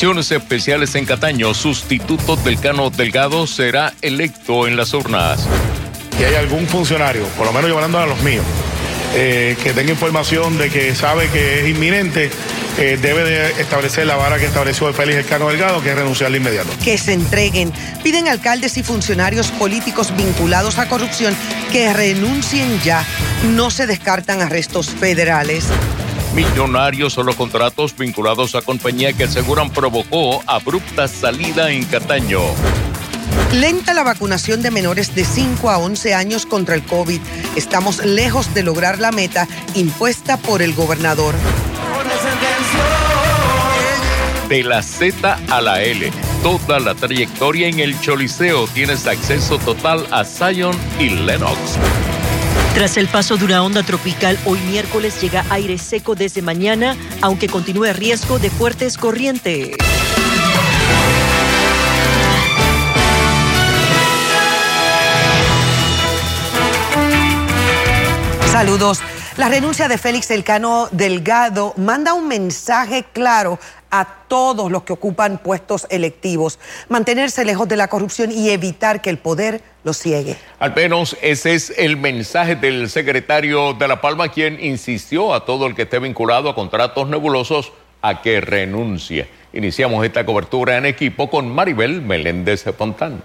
Elecciones especiales en Cataño. Sustituto del Cano Delgado será electo en las urnas. Y hay algún funcionario, por lo menos yo hablando a los míos, eh, que tenga información de que sabe que es inminente, eh, debe de establecer la vara que estableció el Félix Elcano Delgado, que es renunciar de inmediato. Que se entreguen. Piden alcaldes y funcionarios políticos vinculados a corrupción que renuncien ya. No se descartan arrestos federales. Millonarios son los contratos vinculados a compañía que aseguran provocó abrupta salida en Cataño. Lenta la vacunación de menores de 5 a 11 años contra el COVID. Estamos lejos de lograr la meta impuesta por el gobernador. De la Z a la L, toda la trayectoria en el Choliseo tienes acceso total a Zion y Lennox. Tras el paso de una onda tropical, hoy miércoles llega aire seco desde mañana, aunque continúe riesgo de fuertes corrientes. Saludos. La renuncia de Félix Elcano Delgado manda un mensaje claro a todos los que ocupan puestos electivos, mantenerse lejos de la corrupción y evitar que el poder los ciegue. Al menos ese es el mensaje del secretario de La Palma, quien insistió a todo el que esté vinculado a contratos nebulosos a que renuncie. Iniciamos esta cobertura en equipo con Maribel Meléndez Fontán.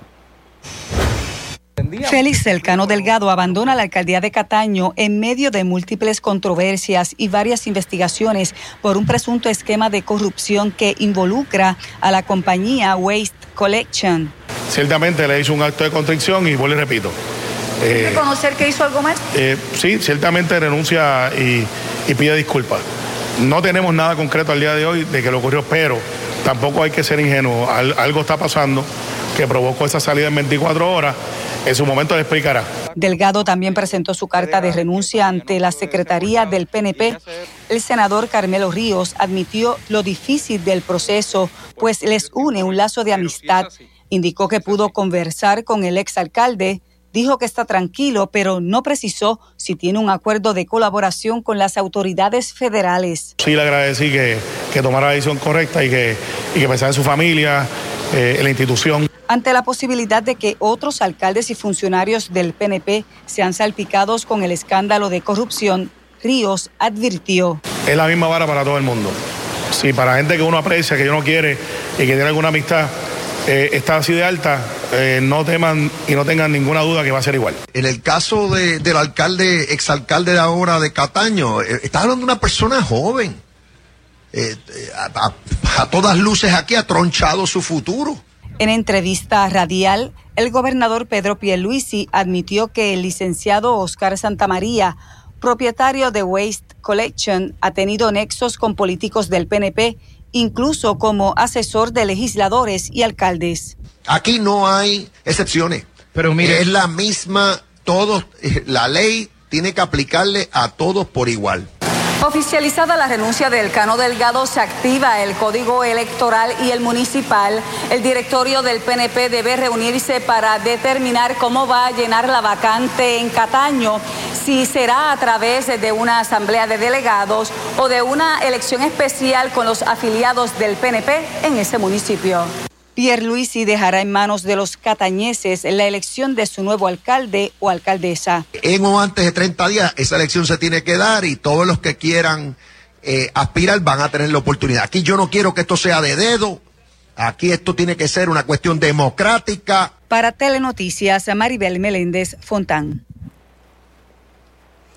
Félix Celcano Delgado abandona la alcaldía de Cataño en medio de múltiples controversias y varias investigaciones por un presunto esquema de corrupción que involucra a la compañía Waste Collection. Ciertamente le hizo un acto de constricción y vuelvo y repito. Eh, ¿Reconocer que hizo algo mal? Eh, sí, ciertamente renuncia y, pide disculpas. No tenemos nada concreto al día de hoy de que lo ocurrió, pero tampoco hay que ser ingenuo. algo está pasando que provocó esa salida en 24 horas en su momento le explicará. Delgado también presentó su carta de renuncia ante la Secretaría del PNP. El senador Carmelo Ríos admitió lo difícil del proceso, pues les une un lazo de amistad. Indicó que pudo conversar con el exalcalde, dijo que está tranquilo, pero no precisó si tiene un acuerdo de colaboración con las autoridades federales. Sí, le agradecí que, que tomara la decisión correcta y que, y que pensara en su familia, eh, en la institución. Ante la posibilidad de que otros alcaldes y funcionarios del PNP sean salpicados con el escándalo de corrupción, Ríos advirtió. Es la misma vara para todo el mundo. Si para gente que uno aprecia, que uno quiere y que tiene alguna amistad, eh, está así de alta, eh, no teman y no tengan ninguna duda que va a ser igual. En el caso del alcalde, exalcalde de ahora de Cataño, eh, está hablando de una persona joven. a, todas luces aquí ha tronchado su futuro. En entrevista radial, el gobernador Pedro Pierluisi admitió que el licenciado Oscar Santamaría, propietario de Waste Collection, ha tenido nexos con políticos del PNP, incluso como asesor de legisladores y alcaldes. Aquí no hay excepciones. Pero mire, es la misma, todos, eh, la ley tiene que aplicarle a todos por igual. Oficializada la renuncia del Cano Delgado, se activa el código electoral y el municipal. El directorio del PNP debe reunirse para determinar cómo va a llenar la vacante en Cataño, si será a través de una asamblea de delegados o de una elección especial con los afiliados del PNP en ese municipio. Pierre Luisi dejará en manos de los catañeses la elección de su nuevo alcalde o alcaldesa. En o antes de 30 días esa elección se tiene que dar y todos los que quieran eh, aspirar van a tener la oportunidad. Aquí yo no quiero que esto sea de dedo, aquí esto tiene que ser una cuestión democrática. Para Telenoticias, Maribel Meléndez Fontán.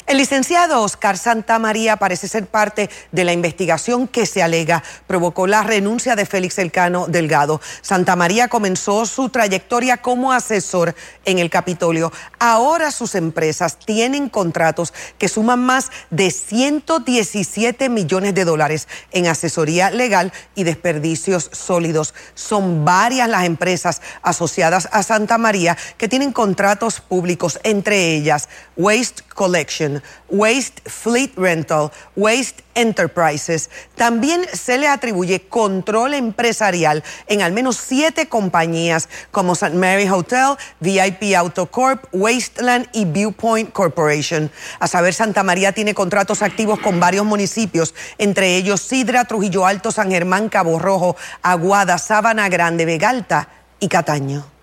El licenciado Oscar Santamaría parece ser parte de la investigación que se alega provocó la renuncia de Félix Elcano Delgado. Santamaría comenzó su trayectoria como asesor en el Capitolio. Ahora sus empresas tienen contratos que suman más de 117 millones de dólares en asesoría legal y desperdicios sólidos. Son varias las empresas asociadas a Santa María que tienen contratos públicos, entre ellas Waste Collection, Waste Fleet Rental, Waste Enterprises. También se le atribuye control empresarial en al menos siete compañías como St. Mary Hotel, VIP Auto Corp, Wasteland y Viewpoint Corporation. A saber, Santa María tiene contratos activos con varios municipios, entre ellos Sidra, Trujillo Alto, San Germán, Cabo Rojo, Aguada, Sábana Grande, Vegalta y Cataño.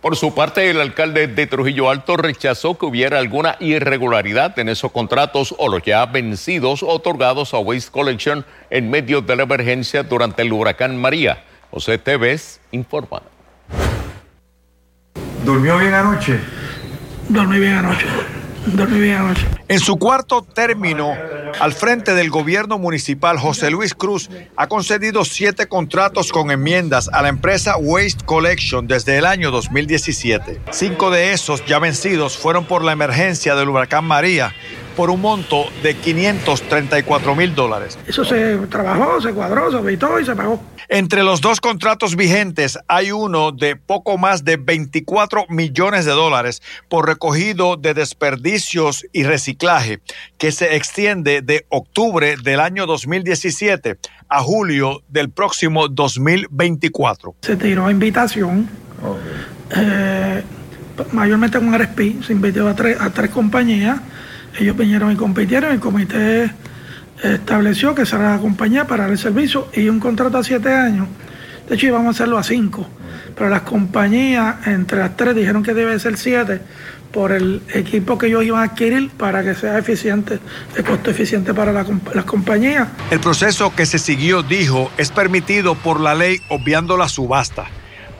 Por su parte, el alcalde de Trujillo Alto rechazó que hubiera alguna irregularidad en esos contratos o los ya vencidos otorgados a Waste Collection en medio de la emergencia durante el huracán María. José Tevez informa. ¿Durmió bien anoche? Dormí bien anoche. En su cuarto término, al frente del gobierno municipal, José Luis Cruz ha concedido siete contratos con enmiendas a la empresa Waste Collection desde el año 2017. Cinco de esos ya vencidos fueron por la emergencia del huracán María por un monto de 534 mil dólares. Eso se trabajó, se cuadró, se evitó y se pagó. Entre los dos contratos vigentes hay uno de poco más de 24 millones de dólares por recogido de desperdicios y reciclaje que se extiende de octubre del año 2017 a julio del próximo 2024. Se tiró invitación. Eh, mayormente con RSP, se invitó a tres, a tres compañías. Ellos vinieron y compitieron. El comité estableció que será la compañía para el servicio y un contrato a siete años. De hecho, íbamos a hacerlo a cinco. Pero las compañías, entre las tres, dijeron que debe ser siete por el equipo que ellos iban a adquirir para que sea eficiente, de costo eficiente para las compañías. El proceso que se siguió, dijo, es permitido por la ley obviando la subasta.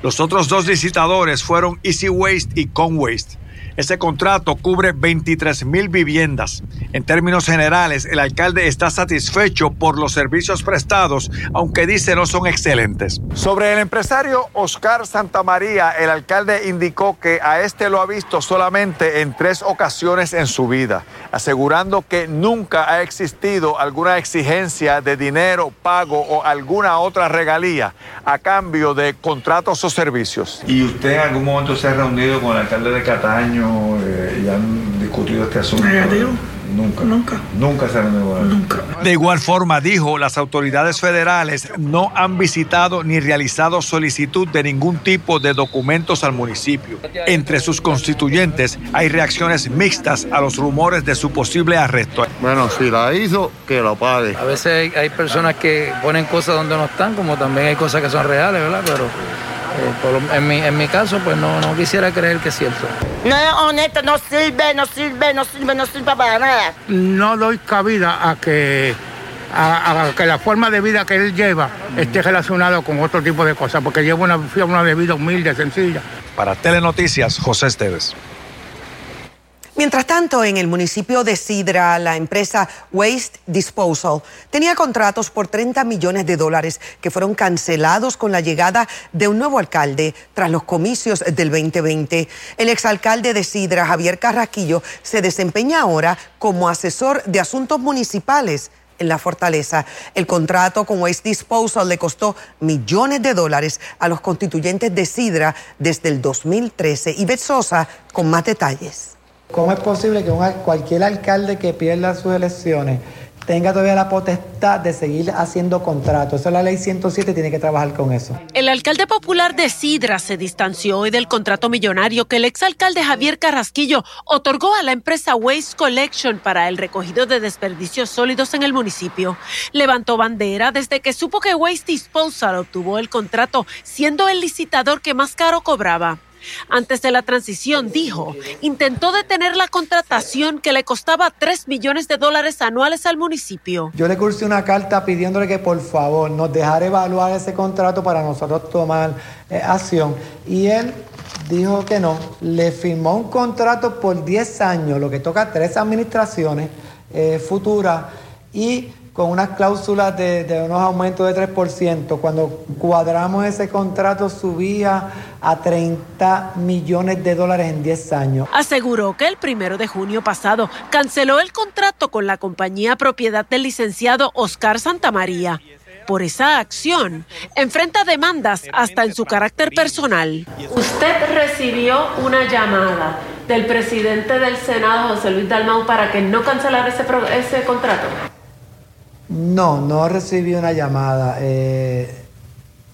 Los otros dos licitadores fueron Easy Waste y Conwaste. Ese contrato cubre 23 mil viviendas. En términos generales, el alcalde está satisfecho por los servicios prestados, aunque dice no son excelentes. Sobre el empresario Oscar Santamaría, el alcalde indicó que a este lo ha visto solamente en tres ocasiones en su vida, asegurando que nunca ha existido alguna exigencia de dinero, pago o alguna otra regalía a cambio de contratos o servicios. ¿Y usted en algún momento se ha reunido con el alcalde de Cataño eh, y han discutido este asunto? Negativo. Nunca. Nunca. Nunca se ha reunido con él. Nunca. De igual forma, dijo, las autoridades federales no han visitado ni realizado solicitud de ningún tipo de documentos al municipio. Entre sus constituyentes hay reacciones mixtas a los rumores de su posible arresto. Bueno, si la hizo, que lo pague. A veces hay, hay personas que ponen cosas donde no están, como también hay cosas que son reales, ¿verdad? Pero por en, mi, en mi caso, pues no, no quisiera creer que es cierto. No es honesto, no sirve, no sirve, no sirve, no sirve para nada. no doy cabida a que a, a que la forma de vida que él lleva esté relacionado con otro tipo de cosas, porque lleva una, una de vida humilde, sencilla. Para Telenoticias, José Esteves. Mientras tanto, en el municipio de Sidra, la empresa Waste Disposal tenía contratos por 30 millones de dólares que fueron cancelados con la llegada de un nuevo alcalde tras los comicios del 2020. El exalcalde de Sidra, Javier Carraquillo, se desempeña ahora como asesor de asuntos municipales en la fortaleza. El contrato con Waste Disposal le costó millones de dólares a los constituyentes de Sidra desde el 2013. Y Sosa con más detalles. ¿Cómo es posible que un al- cualquier alcalde que pierda sus elecciones tenga todavía la potestad de seguir haciendo contratos? Eso es la ley 107, tiene que trabajar con eso. El alcalde popular de Sidra se distanció hoy del contrato millonario que el exalcalde Javier Carrasquillo otorgó a la empresa Waste Collection para el recogido de desperdicios sólidos en el municipio. Levantó bandera desde que supo que Waste Disposal obtuvo el contrato, siendo el licitador que más caro cobraba. Antes de la transición, dijo, intentó detener la contratación que le costaba 3 millones de dólares anuales al municipio. Yo le cursé una carta pidiéndole que por favor nos dejara evaluar ese contrato para nosotros tomar eh, acción. Y él dijo que no. Le firmó un contrato por 10 años, lo que toca tres administraciones eh, futuras y con unas cláusulas de, de unos aumentos de 3%. Cuando cuadramos ese contrato subía a 30 millones de dólares en 10 años. Aseguró que el primero de junio pasado canceló el contrato con la compañía propiedad del licenciado Oscar Santamaría. Por esa acción, enfrenta demandas hasta en su carácter personal. Usted recibió una llamada del presidente del Senado, José Luis Dalmau, para que no cancelara ese, ese contrato? No, no recibí una llamada. Eh,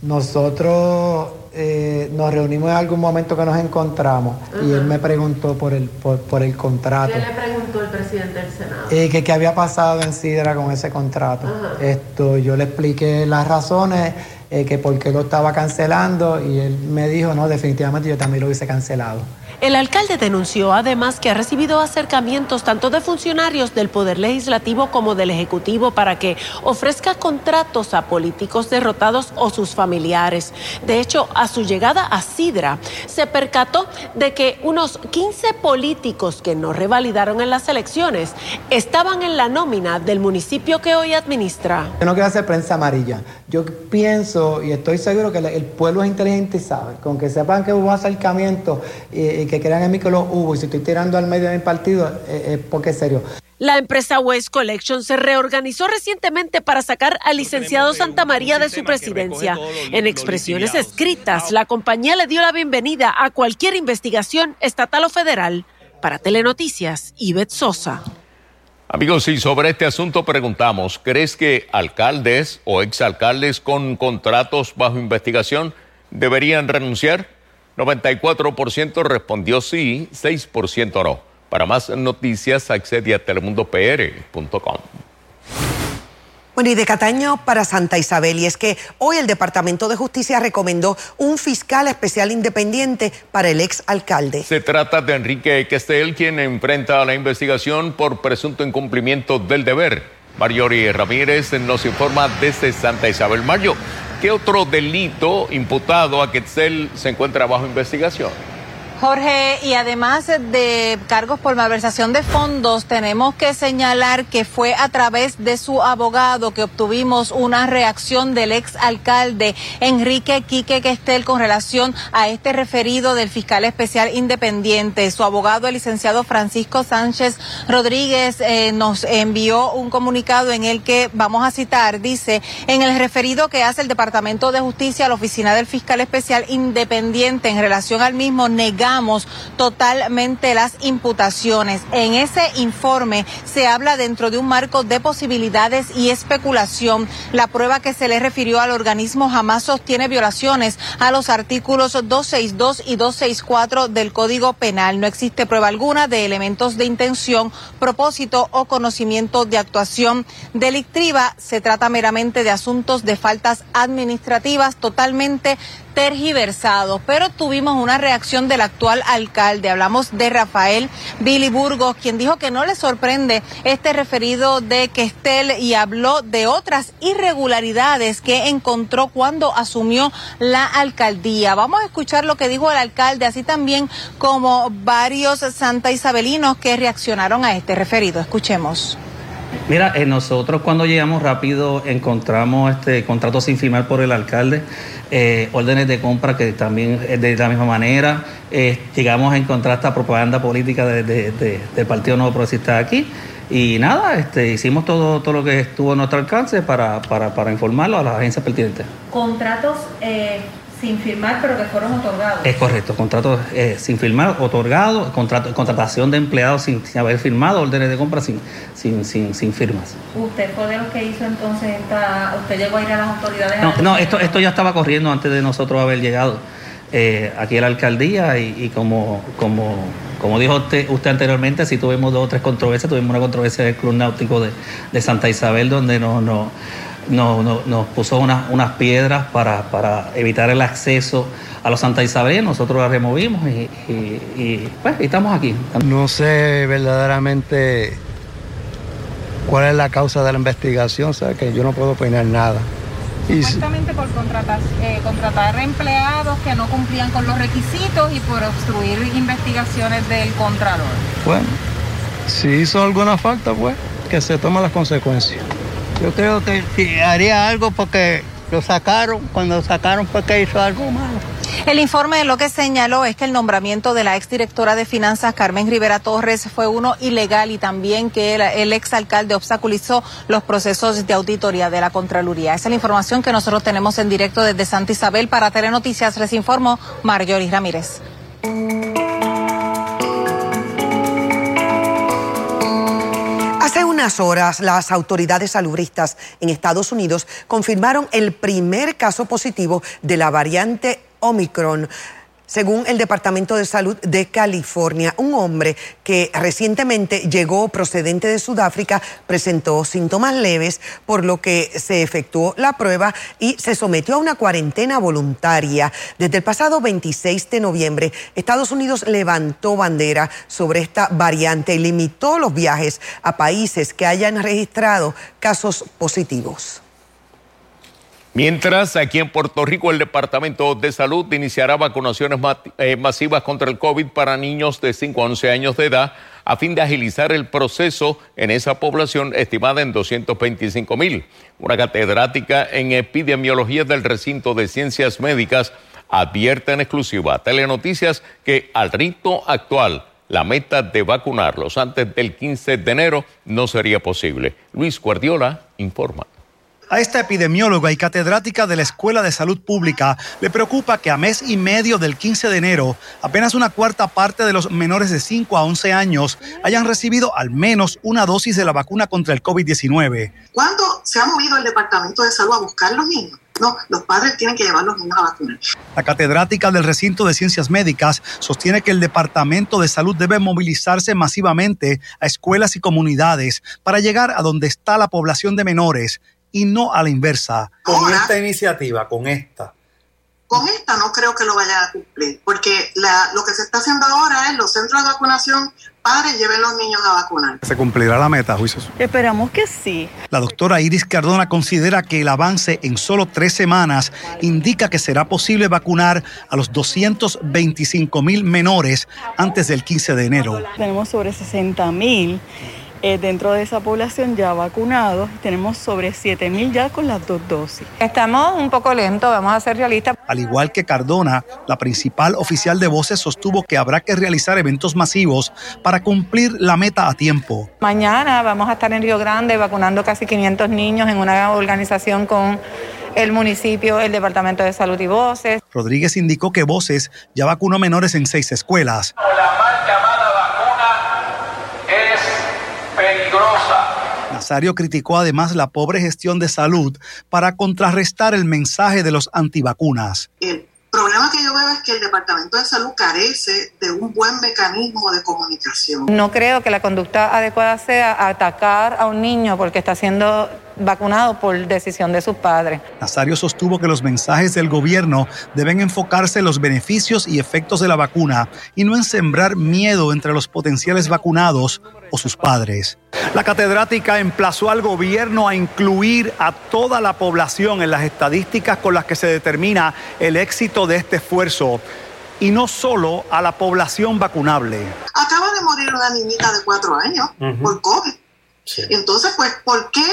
nosotros eh, nos reunimos en algún momento que nos encontramos y él me preguntó por el, por, el contrato. ¿Qué le preguntó el presidente del Senado? Eh, que qué había pasado en Sidra con ese contrato. Esto, yo le expliqué las razones, que por qué lo estaba cancelando y él me dijo, no, definitivamente yo también lo hubiese cancelado. El alcalde denunció además que ha recibido acercamientos tanto de funcionarios del Poder Legislativo como del Ejecutivo para que ofrezca contratos a políticos derrotados o sus familiares. De hecho, a su llegada a Sidra, se percató de que unos 15 políticos que no revalidaron en las elecciones estaban en la nómina del municipio que hoy administra. Yo no quiero hacer prensa amarilla. Yo pienso y estoy seguro que el pueblo es inteligente y sabe, con que sepan que hubo acercamiento y, que crean en mí que lo hubo y si estoy tirando al medio de mi partido es porque es serio. La empresa Waste Collection se reorganizó recientemente para sacar al licenciado Santa María de su presidencia. En expresiones escritas, la compañía le dio la bienvenida a cualquier investigación estatal o federal. Para Telenoticias, Ivette Sosa. Amigos, y sobre este asunto preguntamos, ¿crees que alcaldes o exalcaldes con contratos bajo investigación deberían renunciar? 94% respondió sí, 6% no. Para más noticias accede a telemundopr.com. Bueno, y de Cataño para Santa Isabel, y es que hoy el Departamento de Justicia recomendó un fiscal especial independiente para el ex alcalde. Se trata de Enrique Questel, quien enfrenta la investigación por presunto incumplimiento del deber. Mariori Ramírez nos informa desde Santa Isabel. Mario, ¿Qué otro delito imputado a Quetzal se encuentra bajo investigación? Jorge, y además de cargos por malversación de fondos, tenemos que señalar que fue a través de su abogado que obtuvimos una reacción del ex alcalde Enrique Quique Questel con relación a este referido del fiscal especial independiente. Su abogado, el licenciado Francisco Sánchez Rodríguez, eh, nos envió un comunicado en el que vamos a citar, dice, en el referido que hace el Departamento de Justicia a la oficina del fiscal especial independiente en relación al mismo, totalmente las imputaciones. En ese informe se habla dentro de un marco de posibilidades y especulación. La prueba que se le refirió al organismo jamás sostiene violaciones a los artículos 262 y 264 del Código Penal. No existe prueba alguna de elementos de intención, propósito o conocimiento de actuación delictiva. Se trata meramente de asuntos de faltas administrativas totalmente tergiversados, pero tuvimos una reacción del actual alcalde. Hablamos de Rafael Billy Burgos, quien dijo que no le sorprende este referido de Questel y habló de otras irregularidades que encontró cuando asumió la alcaldía. Vamos a escuchar lo que dijo el alcalde, así también como varios santa isabelinos que reaccionaron a este referido. Escuchemos. Mira, eh, nosotros cuando llegamos rápido encontramos este contrato sin firmar por el alcalde, eh, órdenes de compra que también de la misma manera. Eh, llegamos a encontrar esta propaganda política del Partido Nuevo Progresista aquí. Y nada, este, hicimos todo, todo lo que estuvo a nuestro alcance para, para, para informarlo a las agencias pertinentes. Contratos sin firmar, pero que fueron otorgados. Es correcto, contratos eh, sin firmar, otorgados, contrato, contratación de empleados sin, haber firmado, órdenes de compra sin, sin, sin, sin, firmas. ¿Usted fue de los que hizo entonces esta, usted llegó a ir a las autoridades? No, no esto, esto ya estaba corriendo antes de nosotros haber llegado eh, aquí a la alcaldía y, como, como, como dijo usted, usted anteriormente, sí tuvimos dos o tres controversias, tuvimos una controversia del Club Náutico de, de Santa Isabel donde no... no nos, nos puso unas, unas piedras para, para, evitar el acceso a los Santa Isabel, nosotros las removimos y, y, pues, estamos aquí. No sé verdaderamente cuál es la causa de la investigación, o sea que yo no puedo opinar nada. Supuestamente por contratar, eh, contratar empleados que no cumplían con los requisitos y por obstruir investigaciones del Contralor. Bueno, si hizo alguna falta, pues que se tomen las consecuencias. Yo creo que si haría algo porque lo sacaron, cuando lo sacaron fue que hizo algo malo. El informe lo que señaló es que el nombramiento de la exdirectora de finanzas Carmen Rivera Torres fue uno ilegal y también que el, exalcalde obstaculizó los procesos de auditoría de la Contraloría. Esa es la información que nosotros tenemos en directo desde Santa Isabel. Para Telenoticias les informó Marjorie Ramírez. Unas horas, las autoridades salubristas en Estados Unidos confirmaron el primer caso positivo de la variante Omicron. Según el Departamento de Salud de California, un hombre que recientemente llegó procedente de Sudáfrica presentó síntomas leves, por lo que se efectuó la prueba y se sometió a una cuarentena voluntaria. Desde el pasado 26 de noviembre, Estados Unidos levantó bandera sobre esta variante y limitó los viajes a países que hayan registrado casos positivos. Mientras, aquí en Puerto Rico, el Departamento de Salud iniciará vacunaciones eh, masivas contra el COVID para niños de 5 a 11 años de edad a fin de agilizar el proceso en esa población estimada en 225 mil. Una catedrática en epidemiología del recinto de ciencias médicas advierte en exclusiva a Telenoticias que al ritmo actual la meta de vacunarlos antes del 15 de enero no sería posible. Luis Guardiola informa. A esta epidemióloga y catedrática de la Escuela de Salud Pública le preocupa que a mes y medio del 15 de enero, apenas una cuarta parte de los menores de 5 a 11 años hayan recibido al menos una dosis de la vacuna contra el COVID-19. ¿Cuándo se ha movido el Departamento de Salud a buscar los niños? No, los padres tienen que llevar a los niños a vacunar. La catedrática del recinto de ciencias médicas sostiene que el Departamento de Salud debe movilizarse masivamente a escuelas y comunidades para llegar a donde está la población de menores y no a la inversa. Con esta iniciativa, con esta. Con esta no creo que lo vaya a cumplir, porque lo que se está haciendo ahora es los centros de vacunación, padres lleven los niños a vacunar. ¿Se cumplirá la meta, juicios? Esperamos que sí. La doctora Iris Cardona considera que el avance en solo tres semanas indica que será posible vacunar a los 225 mil menores antes del 15 de enero. Tenemos sobre 60 mil eh, dentro de esa población ya vacunados. Tenemos sobre 7.000 ya con las dos dosis. Estamos un poco lentos, vamos a ser realistas. Al igual que Cardona, la principal oficial de voces sostuvo que habrá que realizar eventos masivos para cumplir la meta a tiempo. Mañana vamos a estar en Río Grande vacunando casi 500 niños en una organización con el municipio, el Departamento de Salud y Voces. Rodríguez indicó que Voces ya vacunó menores en seis escuelas. Nazario criticó además la pobre gestión de salud para contrarrestar el mensaje de los antivacunas. El problema que yo veo es que el Departamento de Salud carece de un buen mecanismo de comunicación. No creo que la conducta adecuada sea atacar a un niño porque está siendo vacunado por decisión de sus padres. Nazario sostuvo que los mensajes del gobierno deben enfocarse en los beneficios y efectos de la vacuna y no en sembrar miedo entre los potenciales vacunados o sus padres. La catedrática emplazó al gobierno a incluir a toda la población en las estadísticas con las que se determina el éxito de este esfuerzo y no solo a la población vacunable. Acaba de morir una niñita de cuatro años por COVID. Entonces, pues, ¿por qué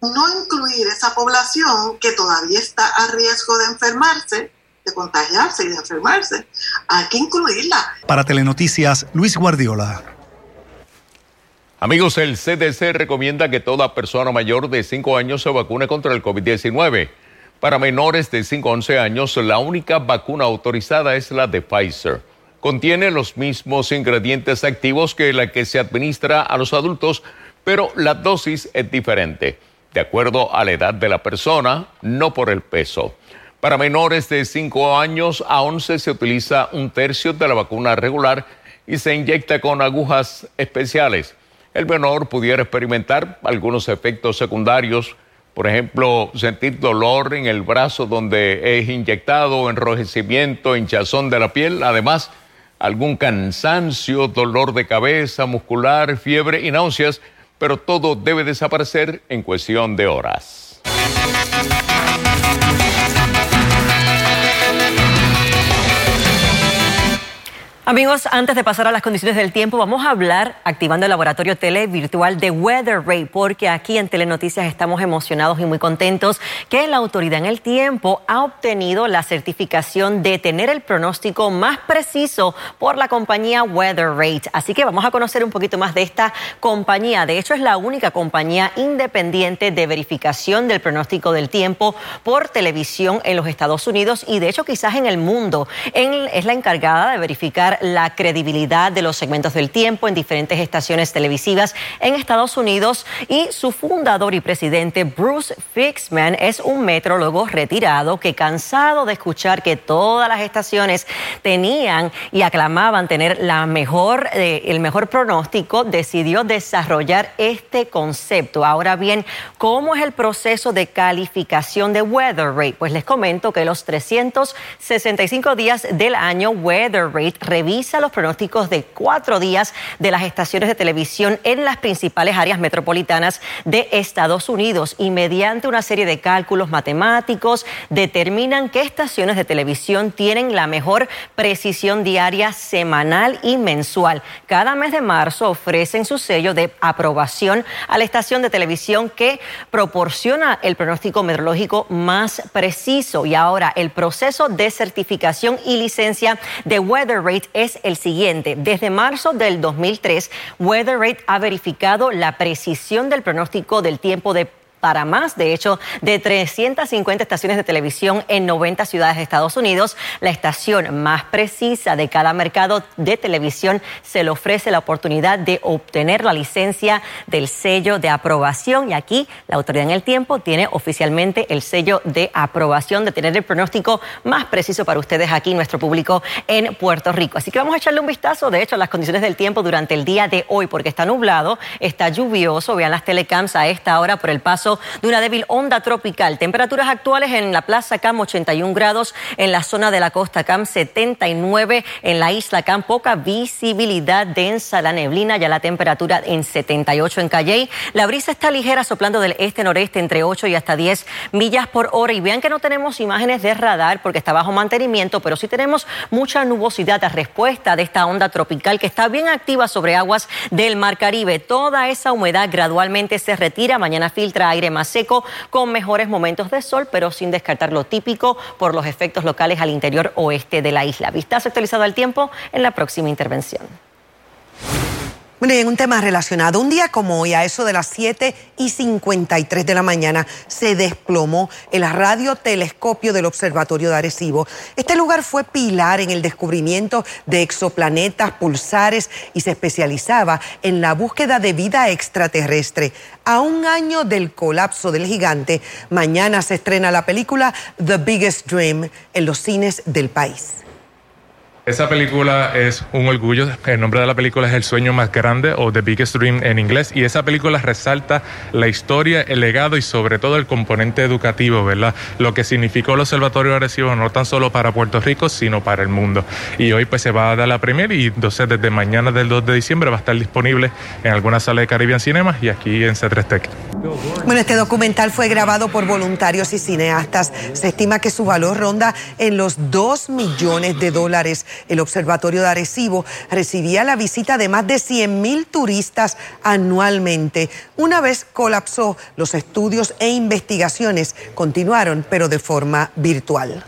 no incluir esa población que todavía está a riesgo de enfermarse, de contagiarse y de enfermarse. Hay que incluirla. Para Telenoticias, Luis Guardiola. Amigos, el CDC recomienda que toda persona mayor de 5 años se vacune contra el COVID-19. Para menores de 5 a 11 años, la única vacuna autorizada es la de Pfizer. Contiene los mismos ingredientes activos que la que se administra a los adultos, pero la dosis es diferente de acuerdo a la edad de la persona, no por el peso. Para menores de 5 años a 11 se utiliza un tercio de la vacuna regular y se inyecta con agujas especiales. El menor pudiera experimentar algunos efectos secundarios, por ejemplo, sentir dolor en el brazo donde es inyectado, enrojecimiento, hinchazón de la piel, además algún cansancio, dolor de cabeza, muscular, fiebre y náuseas pero todo debe desaparecer en cuestión de horas. Amigos, antes de pasar a las condiciones del tiempo, vamos a hablar activando el laboratorio tele virtual de Weather Ray, porque aquí en Telenoticias estamos emocionados y muy contentos que la autoridad en el tiempo ha obtenido la certificación de tener el pronóstico más preciso por la compañía Weather Rate. Así que vamos a conocer un poquito más de esta compañía. De hecho, es la única compañía independiente de verificación del pronóstico del tiempo por televisión en los Estados Unidos y de hecho quizás en el mundo. es la encargada de verificar la credibilidad de los segmentos del tiempo en diferentes estaciones televisivas en Estados Unidos y su fundador y presidente Bruce Fixman es un metrólogo retirado que cansado de escuchar que todas las estaciones tenían y aclamaban tener la mejor, eh, el mejor pronóstico, decidió desarrollar este concepto. Ahora bien, ¿cómo es el proceso de calificación de Weather Rate? Pues les comento que los 365 días del año Weather Rate revisa los pronósticos de cuatro días de las estaciones de televisión en las principales áreas metropolitanas de Estados Unidos y mediante una serie de cálculos matemáticos determinan qué estaciones de televisión tienen la mejor precisión diaria, semanal y mensual. Cada mes de marzo ofrecen su sello de aprobación a la estación de televisión que proporciona el pronóstico meteorológico más preciso. Y ahora el proceso de certificación y licencia de Weather Rate es el siguiente. Desde marzo del 2003, Weather Rate ha verificado la precisión del pronóstico del tiempo de para más, de hecho, de 350 estaciones de televisión en 90 ciudades de Estados Unidos. La estación más precisa de cada mercado de televisión se le ofrece la oportunidad de obtener la licencia del sello de aprobación y aquí la autoridad en el tiempo tiene oficialmente el sello de aprobación de tener el pronóstico más preciso para ustedes aquí, nuestro público en Puerto Rico. Así que vamos a echarle un vistazo, de hecho, a las condiciones del tiempo durante el día de hoy, porque está nublado, está lluvioso, vean las telecams a esta hora por el paso de una débil onda tropical. Temperaturas actuales en la Plaza Cam 81 grados, en la zona de la costa Cam 79, en la isla Cam poca visibilidad densa la neblina, ya la temperatura en 78 en Calley. La brisa está ligera soplando del este-noreste entre 8 y hasta 10 millas por hora. Y vean que no tenemos imágenes de radar porque está bajo mantenimiento, pero sí tenemos mucha nubosidad a respuesta de esta onda tropical que está bien activa sobre aguas del Mar Caribe. Toda esa humedad gradualmente se retira. Mañana filtra aire más seco con mejores momentos de sol, pero sin descartar lo típico por los efectos locales al interior oeste de la isla. Vistazo actualizado al tiempo en la próxima intervención. Bueno, y en un tema relacionado, un día como hoy, a eso de las 7 y 53 de la mañana, se desplomó el radiotelescopio del Observatorio de Arecibo. Este lugar fue pilar en el descubrimiento de exoplanetas, pulsares y se especializaba en la búsqueda de vida extraterrestre. A un año del colapso del gigante, mañana se estrena la película The Biggest Dream en los cines del país. Esa película es un orgullo. El nombre de la película es El sueño más grande o The Biggest Dream en inglés. Y esa película resalta la historia, el legado y sobre todo el componente educativo, ¿verdad? Lo que significó el Observatorio Arecibo no tan solo para Puerto Rico, sino para el mundo. Y hoy pues se va a dar la premier y entonces desde mañana del 2 de diciembre va a estar disponible en alguna sala de Caribbean Cinemas y aquí en C3 Tech. Bueno, este documental fue grabado por voluntarios y cineastas. Se estima que su valor ronda en los 2 millones de dólares el Observatorio de Arecibo recibía la visita de más de 100 mil turistas anualmente. Una vez colapsó, los estudios e investigaciones continuaron, pero de forma virtual.